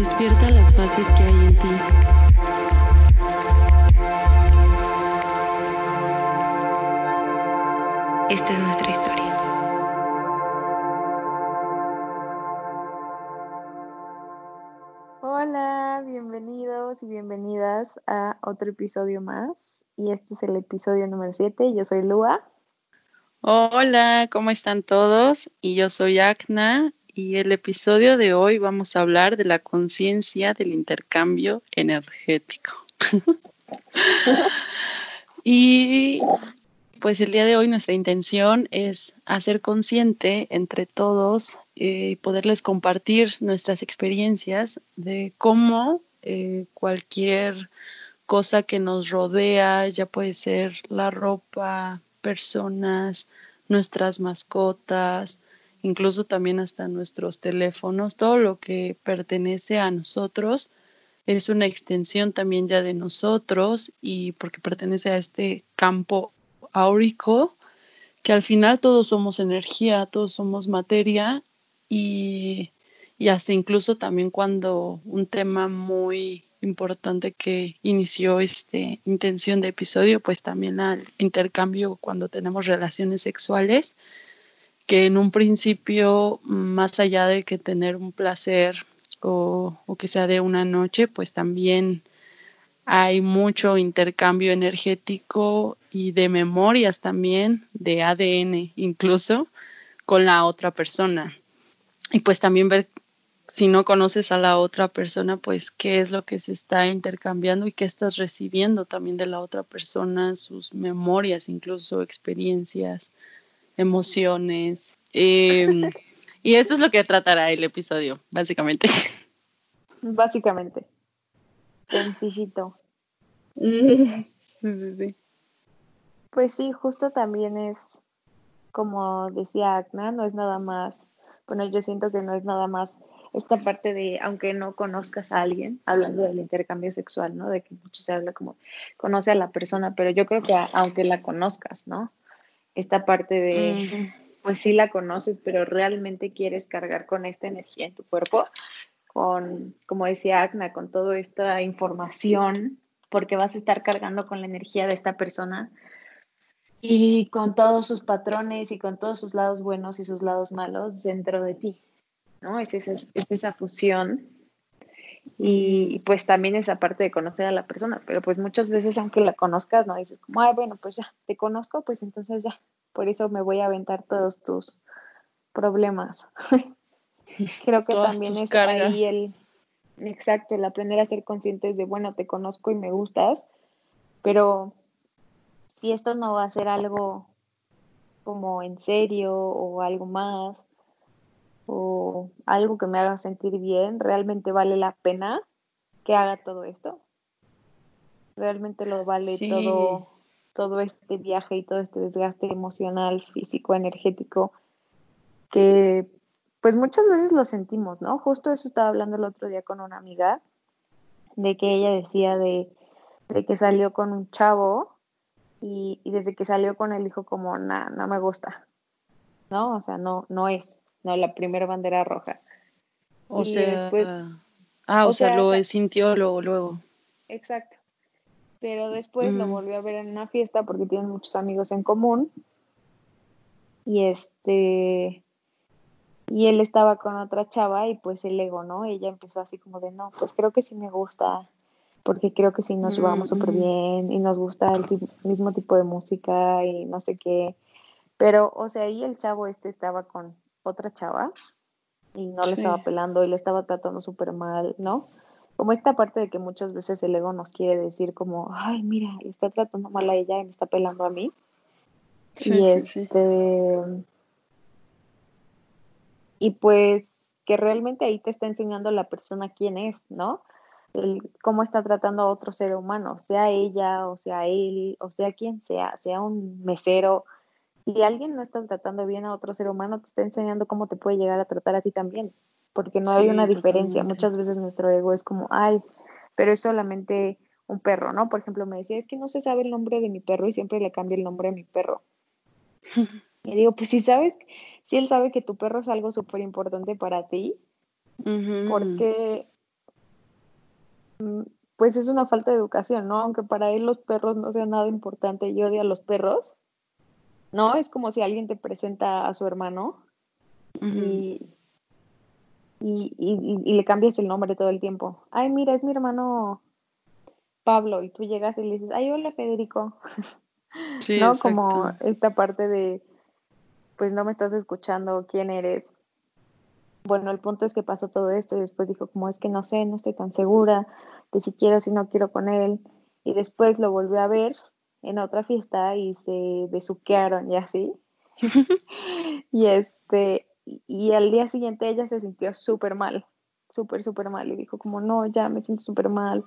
Despierta las fases que hay en ti. Esta es nuestra historia. Hola, bienvenidos y bienvenidas a otro episodio más. Y este es el episodio número 7. Yo soy Lua. Hola, ¿cómo están todos? Y yo soy Acna y el episodio de hoy vamos a hablar de la conciencia del intercambio energético. y pues el día de hoy nuestra intención es hacer consciente entre todos y eh, poderles compartir nuestras experiencias de cómo eh, cualquier cosa que nos rodea, ya puede ser la ropa, personas, nuestras mascotas, incluso también hasta nuestros teléfonos, todo lo que pertenece a nosotros es una extensión también ya de nosotros y porque pertenece a este campo áurico, que al final todos somos energía, todos somos materia y, y hasta incluso también cuando un tema muy importante que inició este intención de episodio, pues también al intercambio cuando tenemos relaciones sexuales, que en un principio, más allá de que tener un placer o, que sea de una noche, pues también hay mucho intercambio energético y de memorias también, de ADN incluso, con la otra persona. Y pues también ver si no conoces a la otra persona, pues qué es lo que se está intercambiando y qué estás recibiendo también de la otra persona, sus memorias, incluso experiencias emociones. Em, y esto es lo que tratará el episodio, básicamente. Básicamente. Sencillito. sí, sí, sí. Pues sí, justo también es, como decía Agna, no es nada más, bueno, yo siento que no es nada más esta parte de, aunque no conozcas a alguien, hablando del intercambio sexual, ¿no? De que mucho se habla como, conoce a la persona, pero yo creo que aunque la conozcas, ¿no? Esta parte de, pues sí la conoces, pero realmente quieres cargar con esta energía en tu cuerpo, con, como decía Agna, con toda esta información, porque vas a estar cargando con la energía de esta persona y con todos sus patrones y con todos sus lados buenos y sus lados malos dentro de ti, ¿no? Es esa, es esa fusión y, pues también esa parte de conocer a la persona, pero pues muchas veces aunque la conozcas, no dices como, ay, bueno, pues ya, te conozco, pues entonces ya, por eso me voy a aventar todos tus problemas. Creo que también es ahí el, exacto, el aprender a ser conscientes de, bueno, te conozco y me gustas, pero si esto no va a ser algo como en serio o algo más, o algo que me haga sentir bien, ¿realmente vale la pena que haga todo esto? ¿Realmente lo vale todo, todo este viaje y todo este desgaste emocional, físico, energético, que pues muchas veces lo sentimos, ¿no? Justo eso estaba hablando el otro día con una amiga, de que ella decía de, que salió con un chavo y, desde que salió con él dijo como, no, no me gusta, ¿no? O sea, no, no es. ¿No? La primera bandera roja. O sea, ah, o, sea, lo sintió luego, luego. Exacto. Pero después lo mm. volvió a ver en una fiesta porque tienen muchos amigos en común. Y este, y él estaba con otra chava y pues el ego, ¿no? Ella empezó así como de, no, pues creo que sí me gusta, porque creo que sí nos llevamos súper bien y nos gusta el mismo tipo de música y no sé qué. Pero, o sea, ahí el chavo este estaba con otra chava y no le estaba pelando y le estaba tratando súper mal, ¿no? Como esta parte de que muchas veces el ego nos quiere decir como, ay, mira, le está tratando mal a ella y me está pelando a mí. y este... Y pues que realmente ahí te está enseñando la persona quién es, ¿no? El, cómo está tratando a otro ser humano, sea ella o sea él o sea quien sea, sea un mesero. Si alguien no está tratando bien a otro ser humano, te está enseñando cómo te puede llegar a tratar a ti también, porque no hay una diferencia. Muchas veces nuestro ego es como, ay, pero es solamente un perro, ¿no? Por ejemplo, me decía, es que no se sabe el nombre de mi perro y siempre le cambia el nombre a mi perro. y digo, pues si sabes, si él sabe que tu perro es algo súper importante para ti, porque mm, pues es una falta de educación, ¿no? Aunque para él los perros no sean nada importante y odia a los perros, ¿no? Es como si alguien te presenta a su hermano y, y, le cambias el nombre todo el tiempo. Ay, mira, es mi hermano Pablo, y tú llegas y le dices, ay, hola Federico. Sí, ¿No? Como esta parte de, pues no me estás escuchando, quién eres. Bueno, el punto es que pasó todo esto y después dijo como es que no sé, no estoy tan segura de si quiero o si no quiero con él. Y después lo volvió a ver en otra fiesta y se besuquearon y así. y este, y al día siguiente ella se sintió súper mal, súper, súper mal. Y dijo como, no, ya me siento súper mal,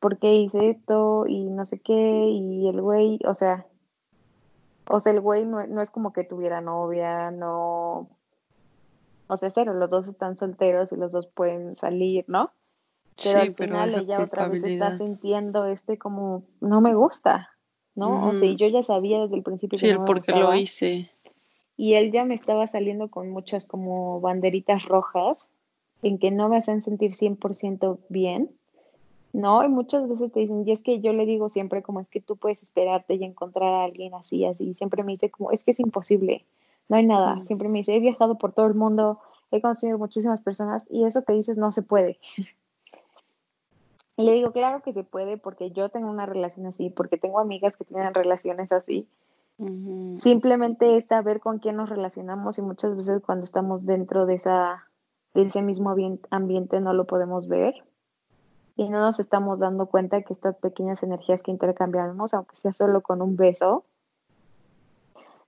¿por qué hice esto? Y no sé qué. Y el güey, o sea, o sea, el güey no, es como que tuviera novia, no. O sea, cero, los dos están solteros y los dos pueden salir, ¿no? Pero al final ella otra vez está sintiendo este como, no me gusta, ¿no? O sea, yo ya sabía desde el principio que no me porque lo hice. Y él ya me estaba saliendo con muchas como banderitas rojas en que no me hacen sentir 100% bien ¿no? Y muchas veces te dicen, y es que yo le digo siempre como es que tú puedes esperarte y encontrar a alguien así, así, siempre me dice como, es que es imposible, no hay nada, siempre me dice, he viajado por todo el mundo, he conocido muchísimas personas y eso que dices no se puede. y le digo, claro que se puede porque yo tengo una relación así, porque tengo amigas que tienen relaciones así. Simplemente es saber con quién nos relacionamos y muchas veces cuando estamos dentro de, esa, de ese mismo ambiente no lo podemos ver y no nos estamos dando cuenta que estas pequeñas energías que intercambiamos, aunque sea solo con un beso,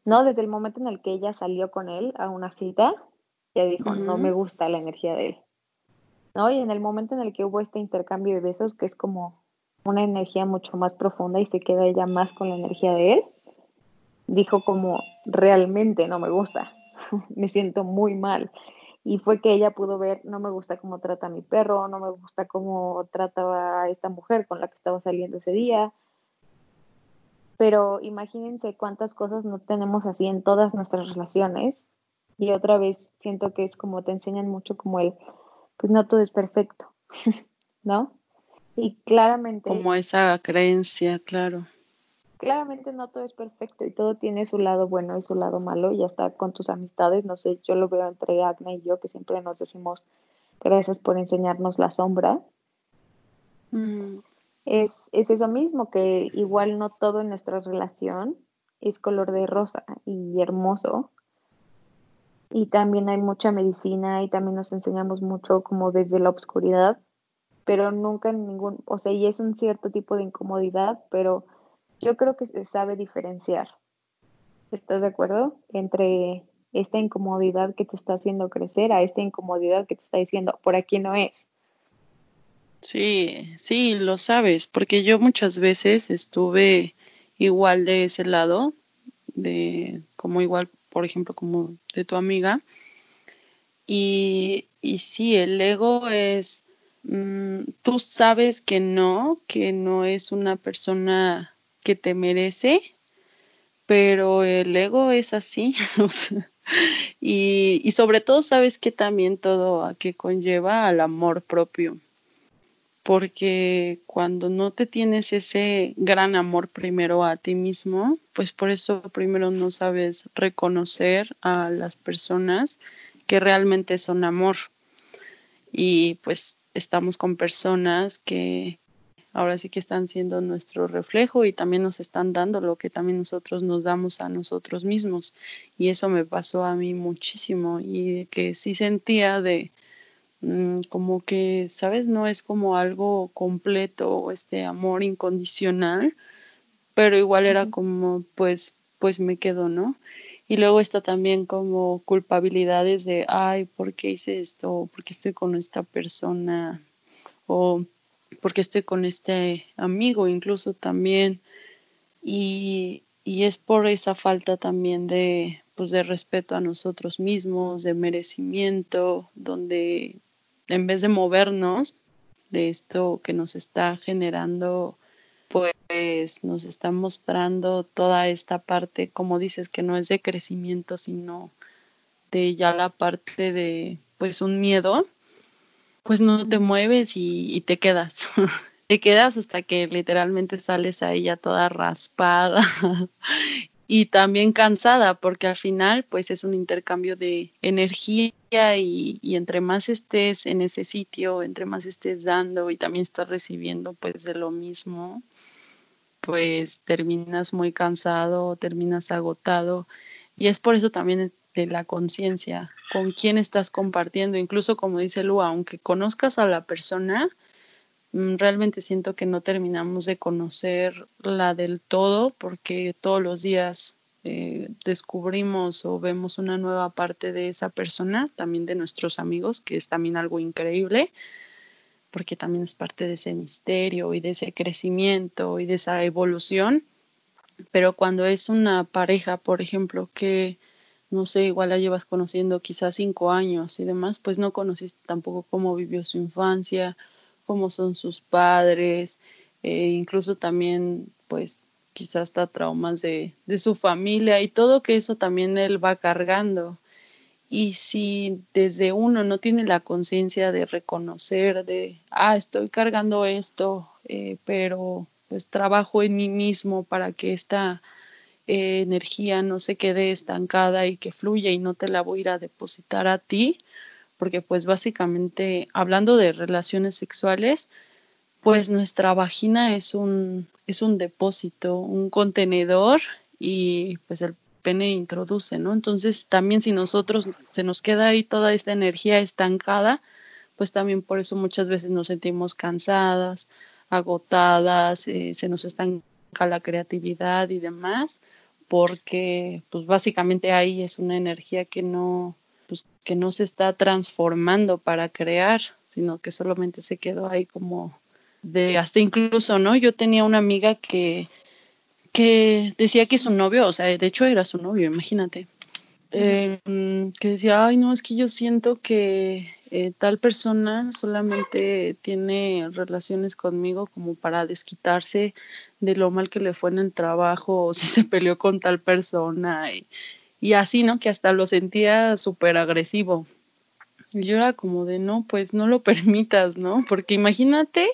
¿no? Desde el momento en el que ella salió con él a una cita, ya dijo, no me gusta la energía de él, ¿no? Y en el momento en el que hubo este intercambio de besos, que es como una energía mucho más profunda y se queda ella más con la energía de él, dijo como, realmente no me gusta, me siento muy mal y fue que ella pudo ver, no me gusta cómo trata a mi perro, no me gusta cómo trataba a esta mujer con la que estaba saliendo ese día. Pero imagínense cuántas cosas no tenemos así en todas nuestras relaciones. Y otra vez siento que es como te enseñan mucho como el, pues no todo es perfecto, ¿no? Y claramente... Como esa creencia, claro claramente no todo es perfecto y todo tiene su lado bueno y su lado malo y hasta con tus amistades, no sé, yo lo veo entre Agna y yo que siempre nos decimos gracias por enseñarnos la sombra. Mm. Es, es eso mismo, que igual no todo en nuestra relación es color de rosa y hermoso. Y también hay mucha medicina y también nos enseñamos mucho como desde la oscuridad, pero nunca en ningún, o sea, y es un cierto tipo de incomodidad, pero yo creo que se sabe diferenciar. ¿Estás de acuerdo? Entre esta incomodidad que te está haciendo crecer a esta incomodidad que te está diciendo, por aquí no es. Sí, sí, lo sabes, porque yo muchas veces estuve igual de ese lado, de como igual, por ejemplo, como de tu amiga. Y, y sí, el ego es, mm, tú sabes que no, que no es una persona que te merece, pero el ego es así. y, y, sobre todo sabes que también todo a que conlleva al amor propio. Porque cuando no te tienes ese gran amor primero a ti mismo, pues por eso primero no sabes reconocer a las personas que realmente son amor. Y pues estamos con personas que ahora sí que están siendo nuestro reflejo y también nos están dando lo que también nosotros nos damos a nosotros mismos. Y eso me pasó a mí muchísimo y que sí sentía de mm, como que, ¿sabes? No es como algo completo, este amor incondicional, pero igual era como, pues, pues me quedo, ¿no? Y luego está también como culpabilidades de, ay, ¿por qué hice esto? ¿Por qué estoy con esta persona? O ¿por qué estoy con este amigo incluso también? Y, y es por esa falta también de, pues, de respeto a nosotros mismos, de merecimiento, donde en vez de movernos de esto que nos está generando pues nos está mostrando toda esta parte, como dices, que no es de crecimiento, sino de ya la parte de, pues, un miedo, pues no te mueves y, te quedas. te quedas hasta que literalmente sales ahí ya toda raspada y también cansada, porque al final, pues, es un intercambio de energía y, y, entre más estés en ese sitio, entre más estés dando y también estás recibiendo, pues, de lo mismo, pues terminas muy cansado, terminas agotado. Y es por eso también de la conciencia, con quién estás compartiendo, incluso como dice Lu, aunque conozcas a la persona, realmente siento que no terminamos de conocerla del todo porque todos los días eh, descubrimos o vemos una nueva parte de esa persona, también de nuestros amigos, que es también algo increíble porque también es parte de ese misterio y de ese crecimiento y de esa evolución. Pero cuando es una pareja, por ejemplo, que no sé, igual la llevas conociendo quizás cinco años y demás, pues no conociste tampoco cómo vivió su infancia, cómo son sus padres, eh, incluso también, pues quizás hasta traumas de, de su familia y todo que eso también él va cargando. Y si desde uno no tiene la conciencia de reconocer, de, ah, estoy cargando esto, eh, pero pues trabajo en mí mismo para que esta eh, energía no se quede estancada y que fluya y no te la voy a ir a depositar a ti, porque pues básicamente hablando de relaciones sexuales, pues nuestra vagina es un, es un depósito, un contenedor y pues el pene introduce, ¿no? Entonces también si nosotros se nos queda ahí toda esta energía estancada, pues también por eso muchas veces nos sentimos cansadas, agotadas, eh, se nos estanca la creatividad y demás, porque pues básicamente ahí es una energía que no, pues, que no se está transformando para crear, sino que solamente se quedó ahí como de hasta incluso, ¿no? Yo tenía una amiga que que decía que su novio, o sea, de hecho era su novio, imagínate, em, que decía, ay, no, es que yo siento que eh, tal persona solamente tiene relaciones conmigo como para desquitarse de lo mal que le fue en el trabajo o si se peleó con tal persona y, y así, ¿no? Que hasta lo sentía súper agresivo. Y yo era como de, no, pues no lo permitas, ¿no? Porque imagínate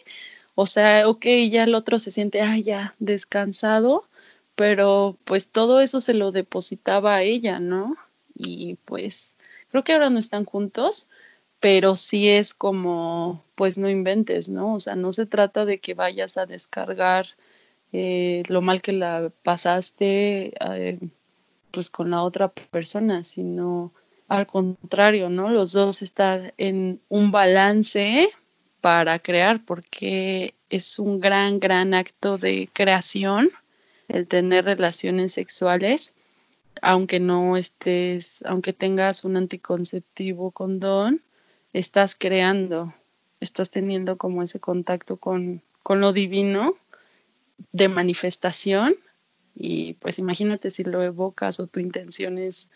o sea, ok, ya el otro se siente, ah, ya, descansado, pero pues todo eso se lo depositaba a ella, ¿no? Y pues creo que ahora no están juntos, pero sí es como, pues no inventes, ¿no? O sea, no se trata de que vayas a descargar eh, lo mal que la pasaste, eh, pues con la otra persona, sino al contrario, ¿no? Los dos estar en un balance para crear, porque es un gran, gran acto de creación el tener relaciones sexuales, aunque no estés, aunque tengas un anticonceptivo condón, estás creando, estás teniendo como ese contacto con, con lo divino de manifestación y pues imagínate si lo evocas o tu intención es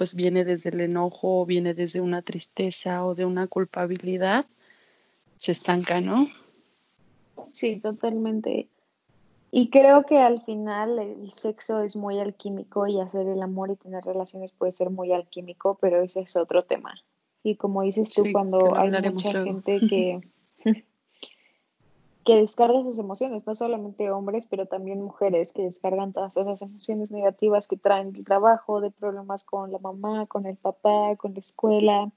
pues viene desde el enojo, o viene desde una tristeza o de una culpabilidad, se estanca, ¿no? Sí, totalmente. Y creo que al final el sexo es muy alquímico y hacer el amor y tener relaciones puede ser muy alquímico, pero ese es otro tema. Y como dices tú, cuando hay mucha gente que, que descarga sus emociones, no solamente hombres, pero también mujeres que descargan todas esas emociones negativas que traen del trabajo, de problemas con la mamá, con el papá, con la escuela,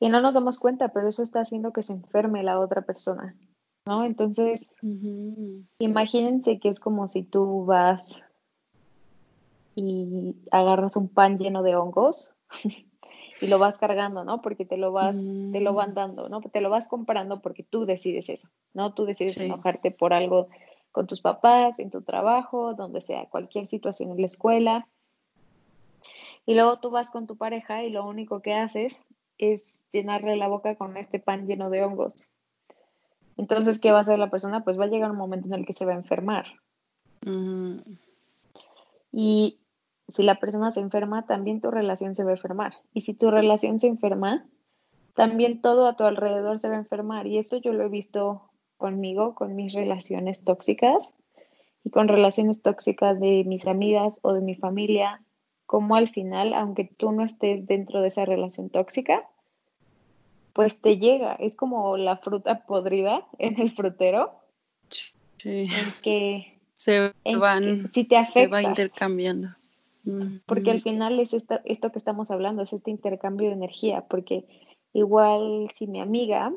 y no nos damos cuenta, pero eso está haciendo que se enferme la otra persona, ¿no? Entonces, imagínense que es como si tú vas y agarras un pan lleno de hongos y lo vas cargando, ¿no? Porque te lo vas, te lo van mm. dando, ¿no? Te lo vas comprando porque tú decides eso, ¿no? Tú decides enojarte por algo con tus papás, en tu trabajo, donde sea, cualquier situación en la escuela, Y luego tú vas con tu pareja y lo único que haces es llenarle la boca con este pan lleno de hongos. Entonces, ¿qué va a hacer la persona? Pues va a llegar un momento en el que se va a enfermar. Y si la persona se enferma, también tu relación se va a enfermar. Y si tu relación se enferma, también todo a tu alrededor se va a enfermar. Y esto yo lo he visto conmigo, con mis relaciones tóxicas y con relaciones tóxicas de mis amigas o de mi familia, como al final, aunque tú no estés dentro de esa relación tóxica, pues te llega. Es como la fruta podrida en el frutero. Sí. En que se van, si te afecta, se va intercambiando. Porque al final es esto, esto que estamos hablando, es este intercambio de energía, porque igual si mi amiga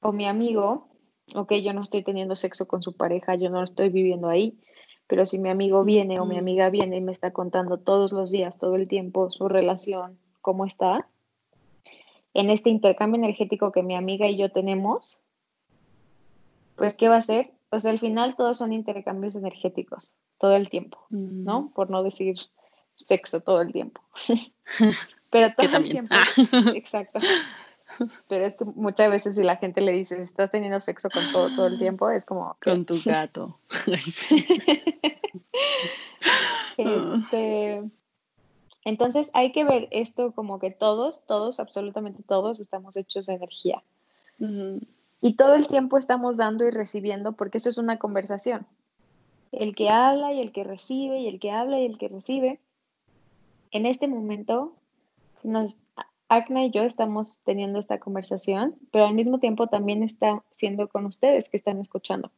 o mi amigo, ok, yo no estoy teniendo sexo con su pareja, yo no lo estoy viviendo ahí, pero si mi amigo viene o mi amiga viene y me está contando todos los días, todo el tiempo, su relación, cómo está, en este intercambio energético que mi amiga y yo tenemos, pues, ¿qué va a ser? Pues al final todos son intercambios energéticos, todo el tiempo, ¿no? Por no decir sexo todo el tiempo. Pero todo el tiempo. Ah. Exacto. Pero es que muchas veces si la gente le dice, estás teniendo sexo con todo, todo el tiempo, es como... Con tu gato. este, entonces hay que ver esto como que todos, todos, absolutamente todos estamos hechos de energía. Y todo el tiempo estamos dando y recibiendo porque eso es una conversación. El que habla y el que recibe y el que habla y el que recibe. En este momento, nos, Acna y yo estamos teniendo esta conversación, pero al mismo tiempo también está siendo con ustedes que están escuchando.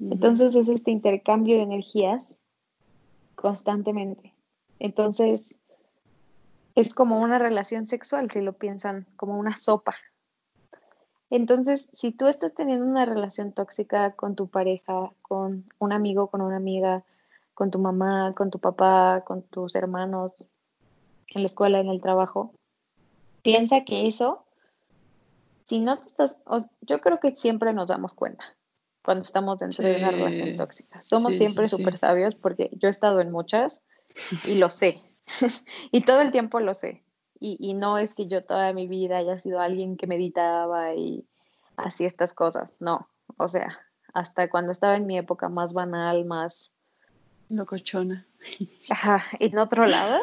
Entonces es este intercambio de energías constantemente. Entonces es como una relación sexual, si lo piensan, como una sopa. Entonces, si tú estás teniendo una relación tóxica con tu pareja, con un amigo, con una amiga, con tu mamá, con tu papá, con tus hermanos, en la escuela, en el trabajo, piensa que eso, si no te estás, yo creo que siempre nos damos cuenta cuando estamos dentro de una relación tóxica. Somos siempre súper sabios porque yo he estado en muchas y lo sé. y todo el tiempo lo sé. Y, no es que yo toda mi vida haya sido alguien que meditaba y hacía estas cosas, no. O sea, hasta cuando estaba en mi época más banal, más... Locochona. Ajá, en otro lado,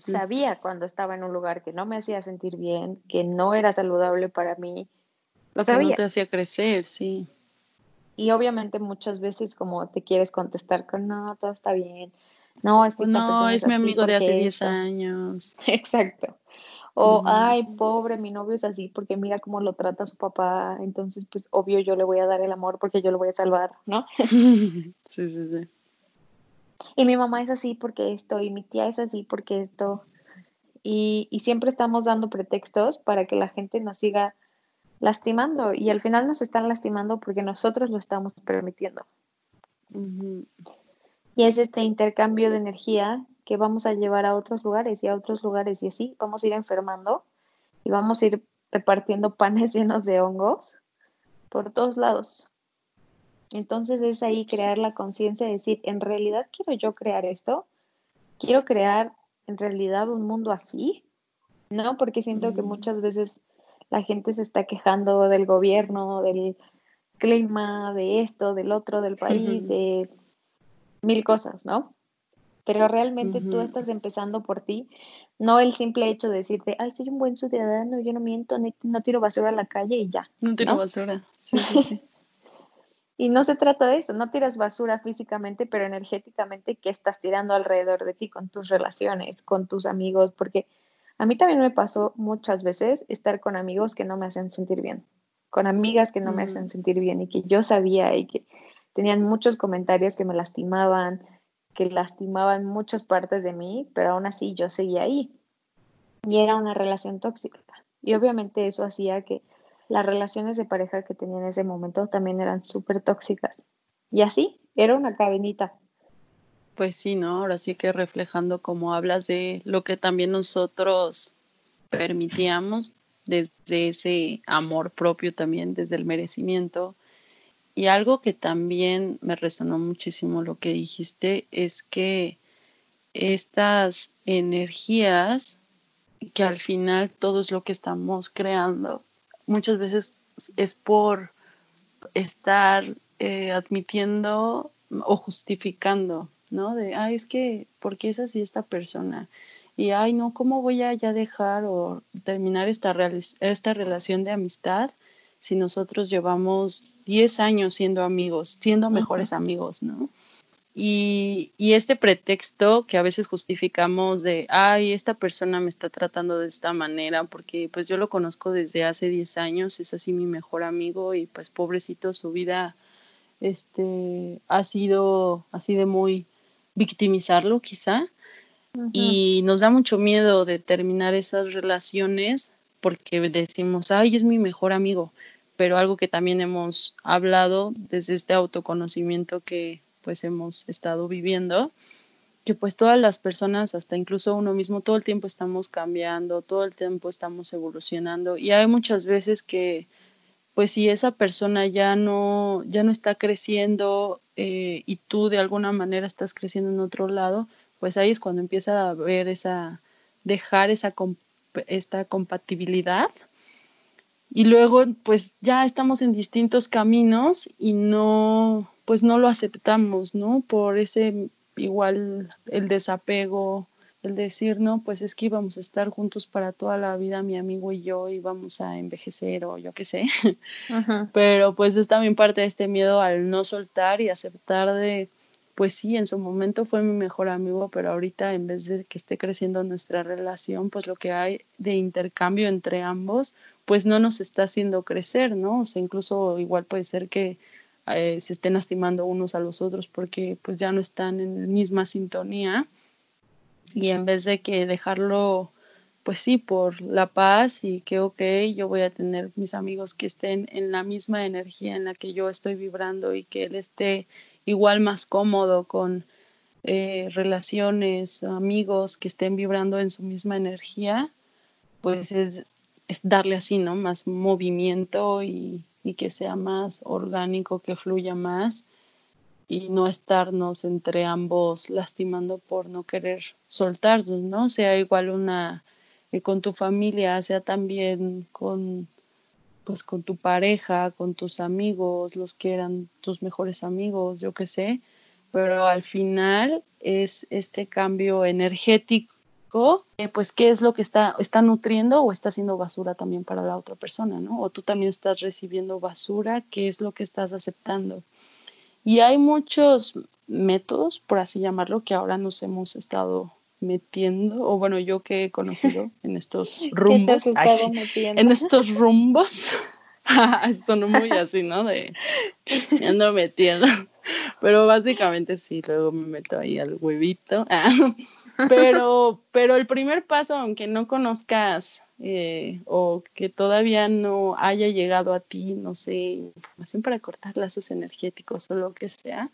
sabía cuando estaba en un lugar que no me hacía sentir bien, que no era saludable para mí. Lo sabía. no te hacía crecer, sí. Y obviamente muchas veces como te quieres contestar con, no, todo está bien, no, es que no, es, mi amigo de hace 10 años. Exacto. O, ay, pobre, mi novio es así porque mira cómo lo trata su papá, entonces pues obvio yo le voy a dar el amor porque yo lo voy a salvar, ¿no? sí, sí, sí. Y mi mamá es así porque esto, y mi tía es así porque esto. Y, y siempre estamos dando pretextos para que la gente nos siga lastimando y al final nos están lastimando porque nosotros lo estamos permitiendo. Y es este intercambio de energía que vamos a llevar a otros lugares y a otros lugares y así vamos a ir enfermando y vamos a ir repartiendo panes llenos de hongos por todos lados. Entonces es ahí crear la conciencia de decir, en realidad quiero yo crear esto, quiero crear en realidad un mundo así, ¿no? Porque siento que mm. muchas veces la gente se está quejando del gobierno, del clima, de esto, del otro, del país, de mil cosas, ¿no? Pero realmente tú estás empezando por ti, no el simple hecho de decirte, ay, soy un buen ciudadano, yo no miento, no tiro basura a la calle y ya. No tiro basura. y no se trata de eso, no tiras basura físicamente, pero energéticamente, ¿qué estás tirando alrededor de ti con tus relaciones, con tus amigos? Porque a mí también me pasó muchas veces estar con amigos que no me hacen sentir bien, con amigas que no me hacen sentir bien y que yo sabía y que tenían muchos comentarios que me lastimaban, que lastimaban muchas partes de mí, pero aún así yo seguía ahí. Y era una relación tóxica. Y obviamente eso hacía que las relaciones de pareja que tenía en ese momento también eran súper tóxicas. Y así, era una cadenita. Pues sí, ¿no? Ahora sí que reflejando como hablas de lo que también nosotros permitíamos desde ese amor propio también, desde el merecimiento, y algo que también me resonó muchísimo lo que dijiste es que estas energías que al final todo es lo que estamos creando. Muchas veces es por estar eh, admitiendo o justificando, ¿no? De, ay, es que, ¿por qué es así esta persona? Y, ay, no, ¿cómo voy a ya dejar o terminar esta, esta relación de amistad si nosotros llevamos 10 años siendo amigos, siendo mejores amigos, ¿no? Y, este pretexto que a veces justificamos de, ay, esta persona me está tratando de esta manera porque pues yo lo conozco desde hace 10 años, es así mi mejor amigo y pues pobrecito su vida este, ha sido así de muy victimizarlo quizá. Y nos da mucho miedo de terminar esas relaciones porque decimos, ay, es mi mejor amigo. Pero algo que también hemos hablado desde este autoconocimiento que pues hemos estado viviendo, que pues todas las personas, hasta incluso uno mismo, todo el tiempo estamos cambiando, todo el tiempo estamos evolucionando y hay muchas veces que pues si esa persona ya no, ya no está creciendo eh, y tú de alguna manera estás creciendo en otro lado, pues ahí es cuando empieza a ver esa, dejar esa, esta compatibilidad y luego pues ya estamos en distintos caminos y no, pues no lo aceptamos, ¿no? Por ese igual el desapego, el decir, no, pues es que íbamos a estar juntos para toda la vida, mi amigo y yo, íbamos a envejecer o yo qué sé. Pero pues es también parte de este miedo al no soltar y aceptar de, pues sí, en su momento fue mi mejor amigo, pero ahorita en vez de que esté creciendo nuestra relación, pues lo que hay de intercambio entre ambos, pues no nos está haciendo crecer, ¿no? O sea, incluso igual puede ser que eh, se estén lastimando unos a los otros porque pues ya no están en la misma sintonía y en vez de que dejarlo pues sí por la paz y que ok yo voy a tener mis amigos que estén en la misma energía en la que yo estoy vibrando y que él esté igual más cómodo con eh, relaciones amigos que estén vibrando en su misma energía pues es, es darle así no más movimiento y y que sea más orgánico, que fluya más y no estarnos entre ambos lastimando por no querer soltarnos, ¿no? Sea igual una eh, con tu familia, sea también con pues con tu pareja, con tus amigos, los que eran tus mejores amigos, yo qué sé, pero al final es este cambio energético eh, pues qué es lo que está, está nutriendo o está haciendo basura también para la otra persona, ¿no? O tú también estás recibiendo basura, qué es lo que estás aceptando. Y hay muchos métodos, por así llamarlo, que ahora nos hemos estado metiendo, o bueno, yo que he conocido en estos rumbos, en estos rumbos, son muy así, ¿no? De me ando metiendo. Pero básicamente sí, luego me meto ahí al huevito. Pero, pero el primer paso, aunque no conozcas eh, o que todavía no haya llegado a ti, no sé, información para cortar lazos energéticos o lo que sea,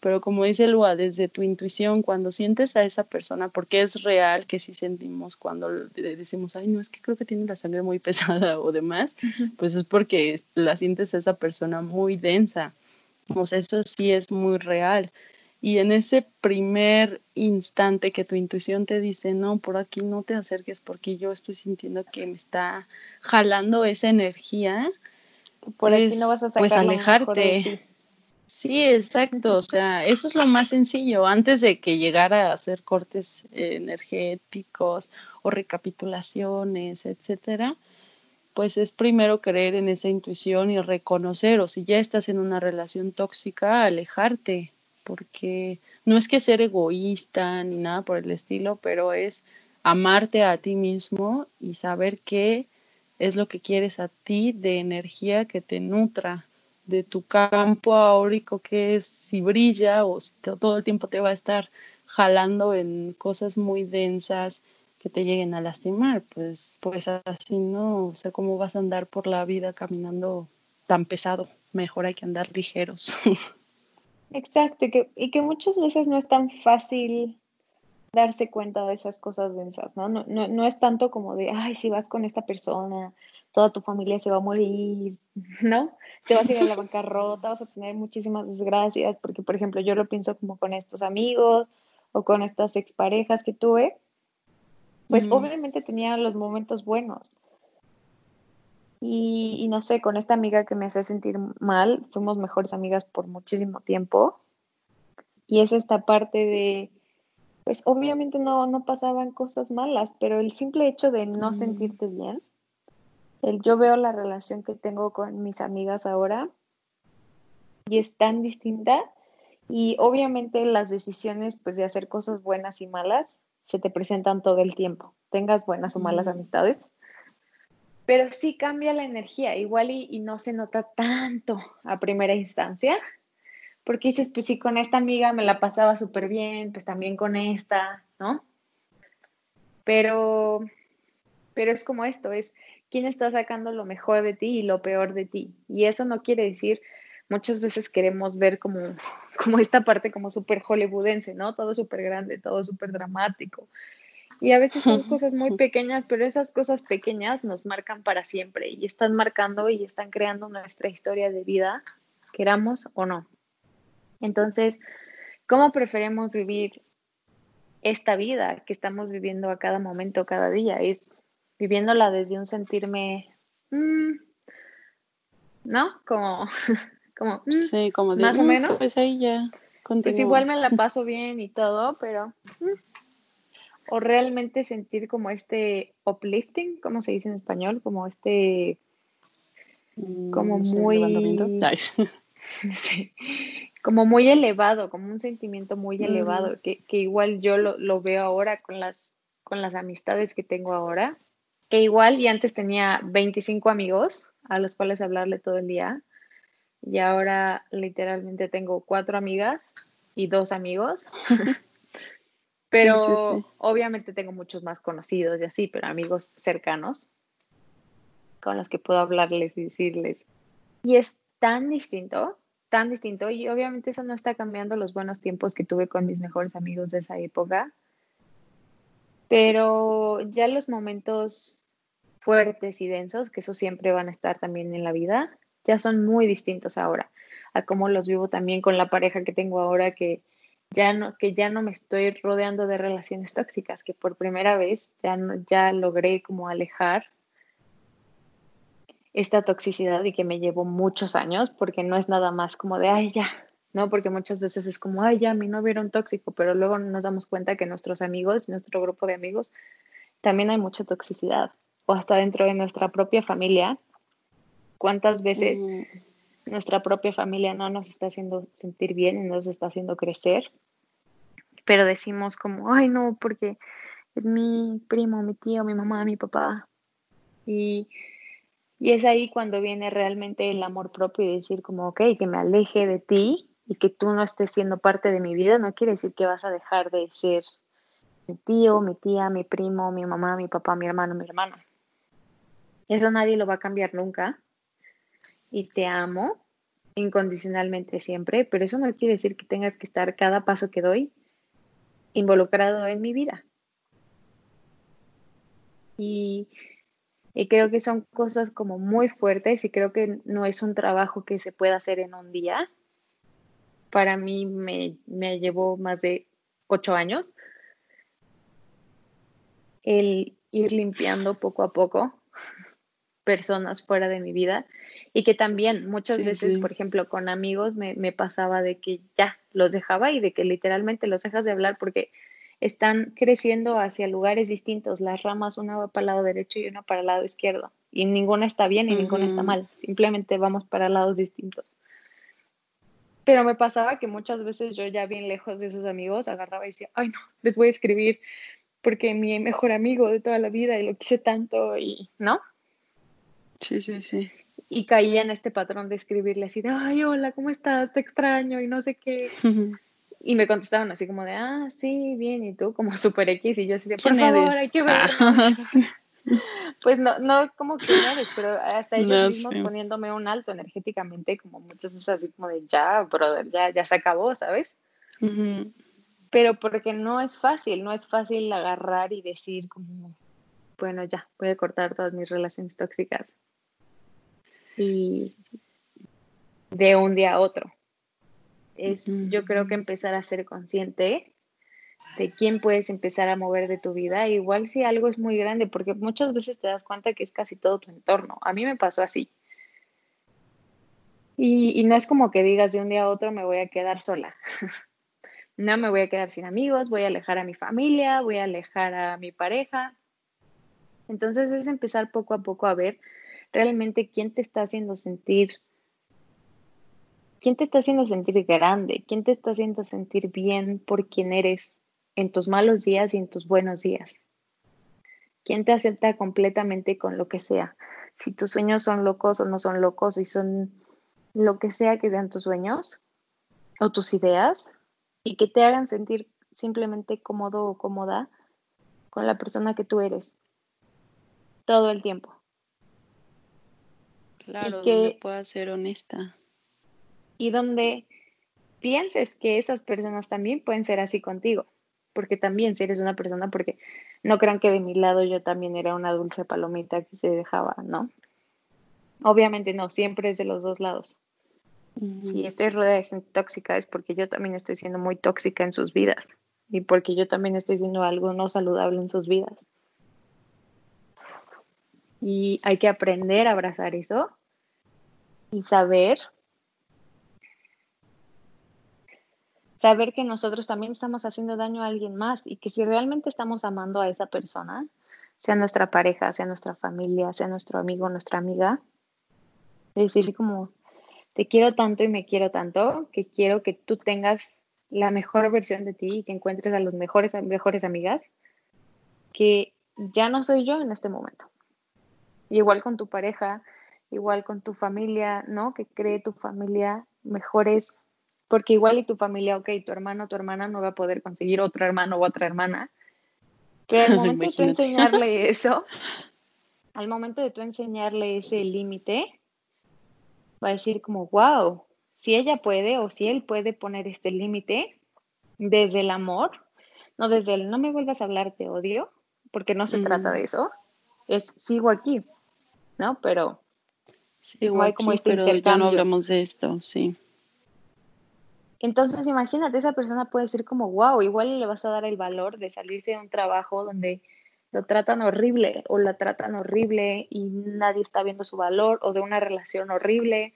pero como dice Lua, desde tu intuición, cuando sientes a esa persona, porque es real que si sentimos cuando decimos, ay, no, es que creo que tiene la sangre muy pesada o demás, pues es porque la sientes a esa persona muy densa. Sea, eso sí es muy real. Y en ese primer instante que tu intuición te dice, no, por aquí no te acerques porque yo estoy sintiendo que me está jalando esa energía, por aquí no vas a pues, sacar pues alejarte. Sí, exacto. O sea, eso es lo más sencillo. Antes de que llegara a hacer cortes energéticos o recapitulaciones, etcétera, pues es primero creer en esa intuición y reconocer, o si ya estás en una relación tóxica, alejarte, porque no es que ser egoísta ni nada por el estilo, pero es amarte a ti mismo y saber qué es lo que quieres a ti de energía que te nutra, de tu campo áurico que es si brilla o si todo el tiempo te va a estar jalando en cosas muy densas que te lleguen a lastimar, pues, pues así no, o sea, ¿cómo vas a andar por la vida caminando tan pesado? Mejor hay que andar ligeros. Exacto, y que, y que muchas veces no es tan fácil darse cuenta de esas cosas densas, ¿no? No, no, no es tanto como de, ay, si vas con esta persona, toda tu familia se va a morir, ¿no? Te vas a ir a la bancarrota, vas a tener muchísimas desgracias, porque, por ejemplo, yo lo pienso como con estos amigos o con estas exparejas que tuve, pues obviamente tenía los momentos buenos. Y, y, no sé, con esta amiga que me hace sentir mal, fuimos mejores amigas por muchísimo tiempo. Y es esta parte de, pues obviamente no, no pasaban cosas malas, pero el simple hecho de no sentirte bien, el, yo veo la relación que tengo con mis amigas ahora y es tan distinta y obviamente las decisiones pues de hacer cosas buenas y malas se te presentan todo el tiempo, tengas buenas o malas amistades, pero sí cambia la energía, igual y, y, no se nota tanto a primera instancia, porque dices, pues sí, con esta amiga me la pasaba súper bien, pues también con esta, ¿no? Pero, pero es como esto, es quién está sacando lo mejor de ti y lo peor de ti. Y eso no quiere decir muchas veces queremos ver como, como esta parte como súper hollywoodense, ¿no? Todo súper grande, todo súper dramático. Y a veces son cosas muy pequeñas, pero esas cosas pequeñas nos marcan para siempre y están marcando y están creando nuestra historia de vida, queramos o no. Entonces, ¿cómo preferimos vivir esta vida que estamos viviendo a cada momento, cada día? Es viviéndola desde un sentirme, mm, ¿no? Como como, mm, sí, como más o mm, menos. Pues ahí ya. Pues igual me la paso bien y todo, pero. Mm, o realmente sentir como este uplifting, como se dice en español, como este. Como muy. sí, como muy elevado, como un sentimiento muy elevado, que, que, igual yo lo, lo, veo ahora con las, con las amistades que tengo ahora, que igual y antes tenía 25 amigos a los cuales hablarle todo el día, y ahora literalmente tengo cuatro amigas y dos amigos. pero obviamente tengo muchos más conocidos y así, pero amigos cercanos con los que puedo hablarles y decirles. Y es tan distinto, tan distinto, y obviamente eso no está cambiando los buenos tiempos que tuve con mis mejores amigos de esa época, pero ya los momentos fuertes y densos, que eso siempre van a estar también en la vida, ya son muy distintos ahora a cómo los vivo también con la pareja que tengo ahora que ya no que ya no me estoy rodeando de relaciones tóxicas que por primera vez ya ya logré como alejar esta toxicidad y que me llevó muchos años porque no es nada más como de ay ya no porque muchas veces es como ay ya mi novio era un tóxico pero luego nos damos cuenta que nuestros amigos nuestro grupo de amigos también hay mucha toxicidad o hasta dentro de nuestra propia familia ¿Cuántas veces nuestra propia familia no nos está haciendo sentir bien y nos está haciendo crecer? Pero decimos como, ay no, porque es mi primo, mi tío, mi mamá, mi papá. Y, y es ahí cuando viene realmente el amor propio y decir como, ok, que me aleje de ti y que tú no estés siendo parte de mi vida, no quiere decir que vas a dejar de ser mi tío, mi tía, mi primo, mi mamá, mi papá, mi hermano, mi hermano. Eso nadie lo va a cambiar nunca y te amo incondicionalmente siempre, pero eso no quiere decir que tengas que estar cada paso que doy involucrado en mi vida. Y, creo que son cosas como muy fuertes y creo que no es un trabajo que se pueda hacer en un día. Para mí me, me llevó más de ocho años el ir limpiando poco a poco personas fuera de mi vida y que también muchas veces, por ejemplo, con amigos me, me, pasaba de que ya los dejaba y de que literalmente los dejas de hablar porque están creciendo hacia lugares distintos, las ramas, una va para el lado derecho y una para el lado izquierdo, y ninguna está bien y ninguna está mal, simplemente vamos para lados distintos. Pero me pasaba que muchas veces yo ya bien lejos de sus amigos agarraba y decía, ay no, les voy a escribir porque mi mejor amigo de toda la vida y lo quise tanto y, ¿no? Sí, sí, sí y caía en este patrón de escribirle así de, ay, hola, ¿cómo estás? Te extraño y no sé qué. Y me contestaban así como de, ah, sí, bien, y tú como super X, y yo así de, por favor, hay que ver. Ah. pues no, no como que eres, pero hasta ellos mismos poniéndome un alto energéticamente, como muchas veces así como de, ya, brother, ya, ya se acabó, ¿sabes? Pero porque no es fácil, no es fácil agarrar y decir como, bueno, ya, voy a cortar todas mis relaciones tóxicas y de un día a otro. Es, yo creo que empezar a ser consciente de quién puedes empezar a mover de tu vida, igual si algo es muy grande, porque muchas veces te das cuenta que es casi todo tu entorno. A mí me pasó así. Y, y no es como que digas de un día a otro me voy a quedar sola. no me voy a quedar sin amigos, voy a alejar a mi familia, voy a alejar a mi pareja. Entonces es empezar poco a poco a ver realmente quién te está haciendo sentir, quién te está haciendo sentir grande, quién te está haciendo sentir bien por quien eres en tus malos días y en tus buenos días. ¿Quién te acepta completamente con lo que sea? Si tus sueños son locos o no son locos y son lo que sea que sean tus sueños o tus ideas y que te hagan sentir simplemente cómodo o cómoda con la persona que tú eres todo el tiempo. Claro, que pueda ser honesta. Y donde pienses que esas personas también pueden ser así contigo porque también si eres una persona, porque no crean que de mi lado yo también era una dulce palomita que se dejaba, ¿no? Obviamente no, siempre es de los dos lados. Si estoy rodeada de gente tóxica es porque yo también estoy siendo muy tóxica en sus vidas y porque yo también estoy siendo algo no saludable en sus vidas. Y hay que aprender a abrazar eso y saber saber que nosotros también estamos haciendo daño a alguien más y que si realmente estamos amando a esa persona, sea nuestra pareja, sea nuestra familia, sea nuestro amigo, nuestra amiga, decir como, te quiero tanto y me quiero tanto, que quiero que tú tengas la mejor versión de ti y que encuentres a los mejores, mejores amigas, que ya no soy yo en este momento. igual con tu pareja, igual con tu familia, ¿no? Que cree tu familia mejores porque igual y tu familia, ok, tu hermano, tu hermana no va a poder conseguir otro hermano o otra hermana, pero al momento de tú enseñarle eso, al momento de tú enseñarle ese límite, va a decir como, wow, si ella puede o si él puede poner este límite desde el amor, no desde el no me vuelvas a hablar, te odio, porque no se trata de eso, es sigo aquí, ¿no? Pero aquí, como este pero ya no hablamos de esto, sí. Entonces, imagínate, esa persona puede ser como, wow, igual le vas a dar el valor de salirse de un trabajo donde lo tratan horrible o la tratan horrible y nadie está viendo su valor o de una relación horrible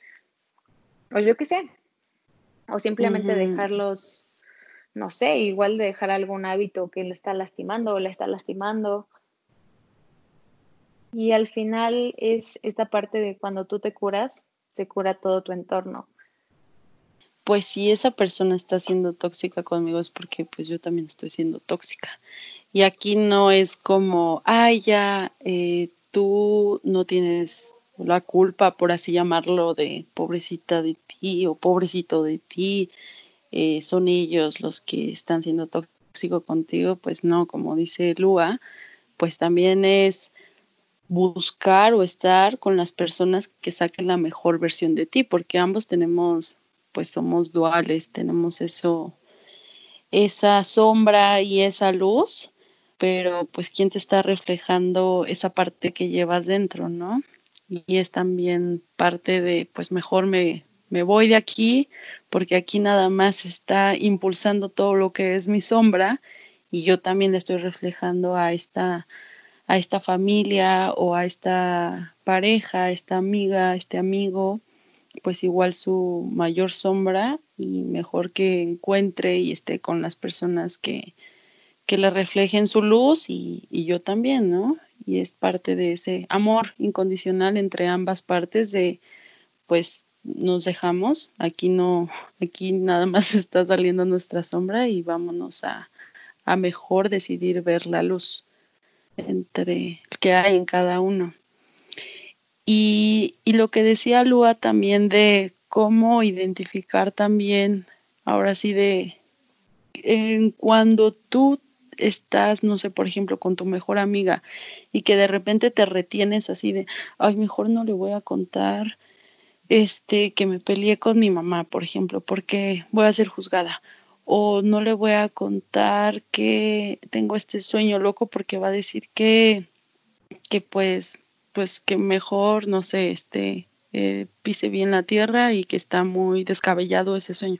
o yo qué sé. O simplemente dejarlos, no sé, igual de dejar algún hábito que lo está lastimando o la está lastimando. Y al final es esta parte de cuando tú te curas, se cura todo tu entorno pues si esa persona está siendo tóxica conmigo es porque pues yo también estoy siendo tóxica. Y aquí no es como, ay, ya, eh, tú no tienes la culpa, por así llamarlo, de pobrecita de ti o pobrecito de ti, eh, son ellos los que están siendo tóxicos contigo, pues no, como dice Lua, pues también es buscar o estar con las personas que saquen la mejor versión de ti, porque ambos tenemos pues somos duales, tenemos eso, esa sombra y esa luz, pero pues quién te está reflejando esa parte que llevas dentro, ¿no? Y es también parte de, pues mejor me, me voy de aquí, porque aquí nada más está impulsando todo lo que es mi sombra y yo también le estoy reflejando a esta, a esta familia o a esta pareja, a esta amiga, a este amigo, pues igual su mayor sombra y mejor que encuentre y esté con las personas que, que le reflejen su luz y, y, yo también, ¿no? Y es parte de ese amor incondicional entre ambas partes de, pues nos dejamos, aquí no, aquí nada más está saliendo nuestra sombra y vámonos a, a mejor decidir ver la luz entre que hay en cada uno. Y, lo que decía Lua también de cómo identificar también, ahora sí, de en cuando tú estás, no sé, por ejemplo, con tu mejor amiga y que de repente te retienes así de, ay, mejor no le voy a contar este que me peleé con mi mamá, por ejemplo, porque voy a ser juzgada o no le voy a contar que tengo este sueño loco porque va a decir que que pues pues que mejor, no sé, este, eh, pise bien la tierra y que está muy descabellado ese sueño.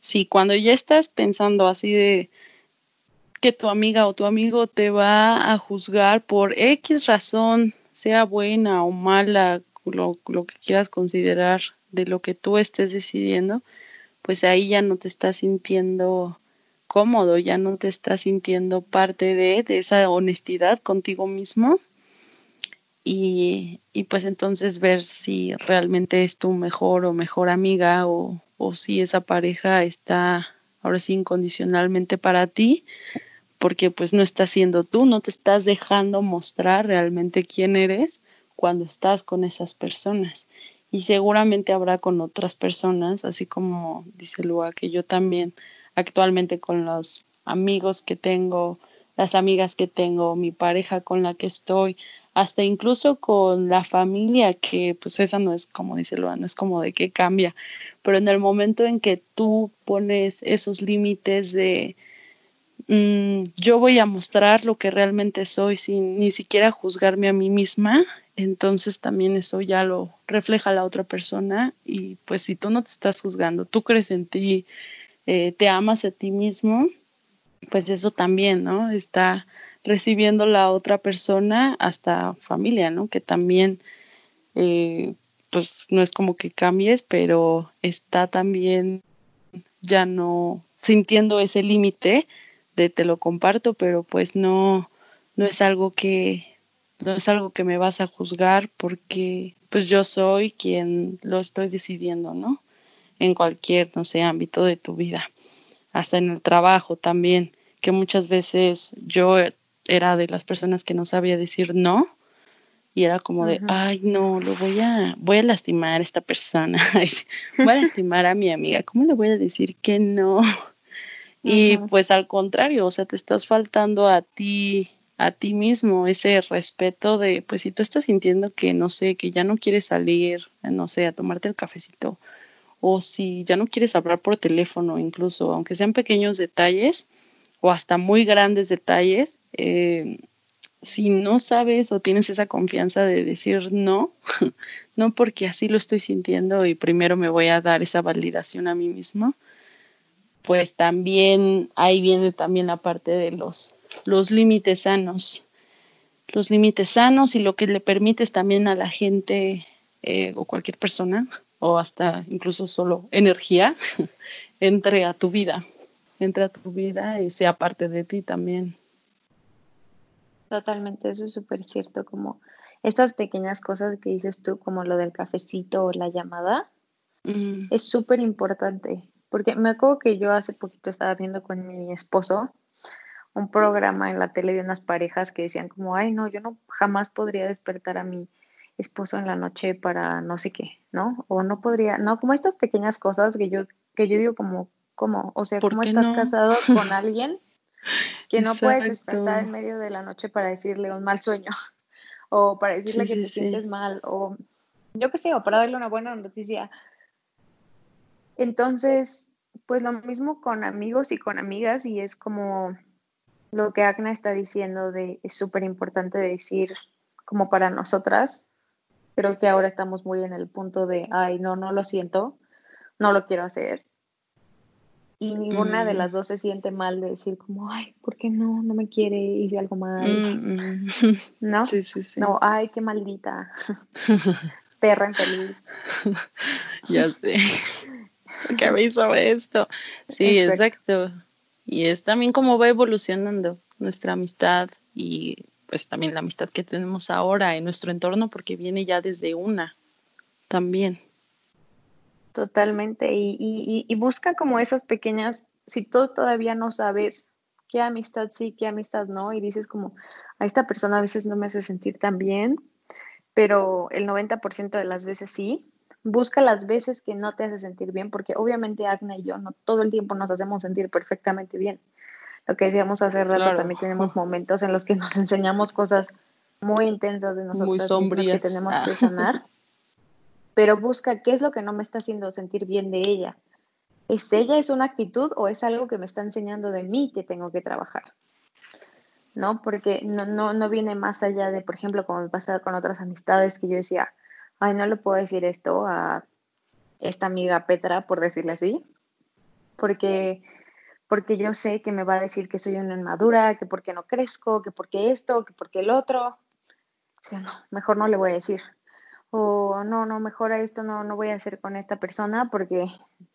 Sí, cuando ya estás pensando así de, que tu amiga o tu amigo te va a juzgar por X razón, sea buena o mala, lo, lo que quieras considerar de lo que tú estés decidiendo, pues ahí ya no te estás sintiendo cómodo, ya no te estás sintiendo parte de, de esa honestidad contigo mismo. Y, y, pues entonces ver si realmente es tu mejor o mejor amiga o, o si esa pareja está ahora sí incondicionalmente para ti, porque pues no estás siendo tú, no te estás dejando mostrar realmente quién eres cuando estás con esas personas. Y seguramente habrá con otras personas, así como dice Lua, que yo también actualmente con los amigos que tengo, las amigas que tengo, mi pareja con la que estoy, hasta incluso con la familia, que pues esa no es como dice Lua, no es como de que cambia, pero en el momento en que tú pones esos límites de mm, yo voy a mostrar lo que realmente soy sin ni siquiera juzgarme a mí misma, entonces también eso ya lo refleja la otra persona y pues si tú no te estás juzgando, tú crees en ti, eh, te amas a ti mismo, pues eso también, ¿no? Está recibiendo la otra persona hasta familia, ¿no? Que también, eh, pues no es como que cambies, pero está también ya no sintiendo ese límite de te lo comparto, pero pues no, no es algo que, no es algo que me vas a juzgar porque pues yo soy quien lo estoy decidiendo, ¿no? en cualquier, no sé, ámbito de tu vida, hasta en el trabajo también, que muchas veces yo era de las personas que no sabía decir no y era como de, ay, no, lo voy a, voy a lastimar a esta persona, voy a lastimar a mi amiga, ¿cómo le voy a decir que no? Y pues al contrario, o sea, te estás faltando a ti, a ti mismo, ese respeto de, pues si tú estás sintiendo que, no sé, que ya no quieres salir, no sé, a tomarte el cafecito o si ya no quieres hablar por teléfono, incluso, aunque sean pequeños detalles o hasta muy grandes detalles, eh, si no sabes o tienes esa confianza de decir no, no porque así lo estoy sintiendo y primero me voy a dar esa validación a mí mismo, pues también ahí viene también la parte de los, los límites sanos. Los límites sanos y lo que le permites también a la gente eh, o cualquier persona o hasta incluso solo energía entre a tu vida, entre a tu vida y sea parte de ti también. Totalmente, eso es súper cierto, como estas pequeñas cosas que dices tú, como lo del cafecito o la llamada, es súper importante, porque me acuerdo que yo hace poquito estaba viendo con mi esposo un programa en la tele de unas parejas que decían como, ay, no, yo no jamás podría despertar a mi esposo en la noche para no sé qué, ¿no? O no podría, no, como estas pequeñas cosas que yo, que yo digo como, ¿cómo? O sea, ¿cómo estás casado con alguien que no puedes despertar en medio de la noche para decirle un mal sueño? O para decirle que te sientes mal, o yo qué sé, o para darle una buena noticia. Entonces, pues lo mismo con amigos y con amigas, y es como lo que Agna está diciendo de es súper importante decir como para nosotras Creo que ahora estamos muy en el punto de, ay, no, no lo siento, no lo quiero hacer. Y ninguna de mm. las dos se siente mal de decir como, ay, ¿por qué no? No me quiere, hice algo mal. Mm. ¿No? Sí, sí, sí. No, ay, qué maldita. Perra infeliz. ya sé. ¿Qué me hizo esto? Sí, exacto. Y es también como va evolucionando nuestra amistad y pues también la amistad que tenemos ahora en nuestro entorno, porque viene ya desde una también. Totalmente, y, busca como esas pequeñas, si tú todavía no sabes qué amistad sí, qué amistad no, y dices como, a esta persona a veces no me hace sentir tan bien, pero el 90% de las veces sí, busca las veces que no te hace sentir bien, porque obviamente Agna y yo no todo el tiempo nos hacemos sentir perfectamente bien lo que decíamos hace rato, también tenemos momentos en los que nos enseñamos cosas muy intensas de nosotros muy sombrías. que tenemos que sanar. Pero busca qué es lo que no me está haciendo sentir bien de ella. ¿Es ella, es una actitud o es algo que me está enseñando de mí que tengo que trabajar? ¿No? Porque no, no, no viene más allá de, por ejemplo, como me pasa con otras amistades que yo decía, ay, no le puedo decir esto a esta amiga Petra, por decirle así, porque porque yo sé que me va a decir que soy una inmadura, que porque no crezco, que porque esto, que porque el otro. O sea, no, mejor no le voy a decir. O no, no, mejor a esto no, no voy a hacer con esta persona porque